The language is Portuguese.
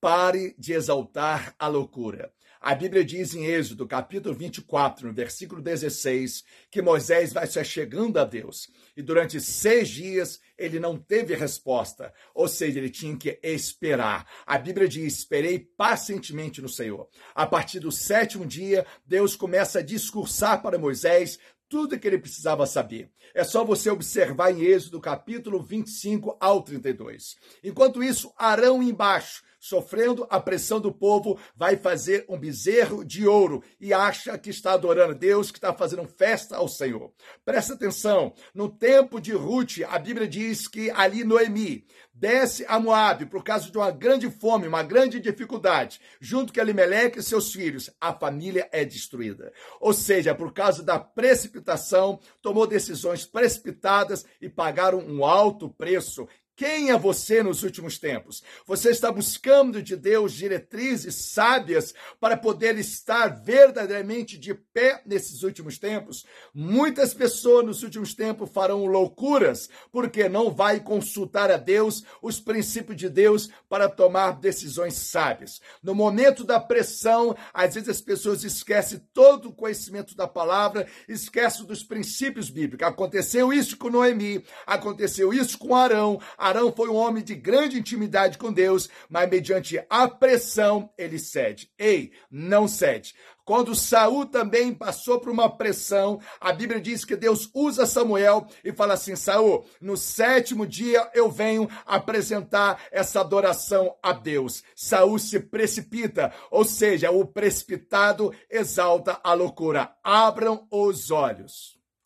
Pare de exaltar a loucura. A Bíblia diz em Êxodo, capítulo 24, no versículo 16, que Moisés vai se chegando a Deus. E durante seis dias ele não teve resposta. Ou seja, ele tinha que esperar. A Bíblia diz: esperei pacientemente no Senhor. A partir do sétimo dia, Deus começa a discursar para Moisés tudo que ele precisava saber. É só você observar em Êxodo capítulo 25 ao 32. Enquanto isso, Arão embaixo sofrendo a pressão do povo, vai fazer um bezerro de ouro e acha que está adorando Deus, que está fazendo festa ao Senhor. Presta atenção, no tempo de Ruth, a Bíblia diz que ali Noemi desce a Moabe por causa de uma grande fome, uma grande dificuldade, junto com Elimeleque e seus filhos, a família é destruída. Ou seja, por causa da precipitação, tomou decisões precipitadas e pagaram um alto preço quem é você nos últimos tempos? Você está buscando de Deus diretrizes sábias para poder estar verdadeiramente de pé nesses últimos tempos? Muitas pessoas nos últimos tempos farão loucuras porque não vai consultar a Deus, os princípios de Deus para tomar decisões sábias. No momento da pressão, às vezes as pessoas esquecem todo o conhecimento da palavra, esquecem dos princípios bíblicos. Aconteceu isso com Noemi, aconteceu isso com Arão. Arão foi um homem de grande intimidade com Deus, mas mediante a pressão ele cede. Ei, não cede. Quando Saul também passou por uma pressão, a Bíblia diz que Deus usa Samuel e fala assim: Saul, no sétimo dia eu venho apresentar essa adoração a Deus. Saul se precipita, ou seja, o precipitado exalta a loucura. Abram os olhos.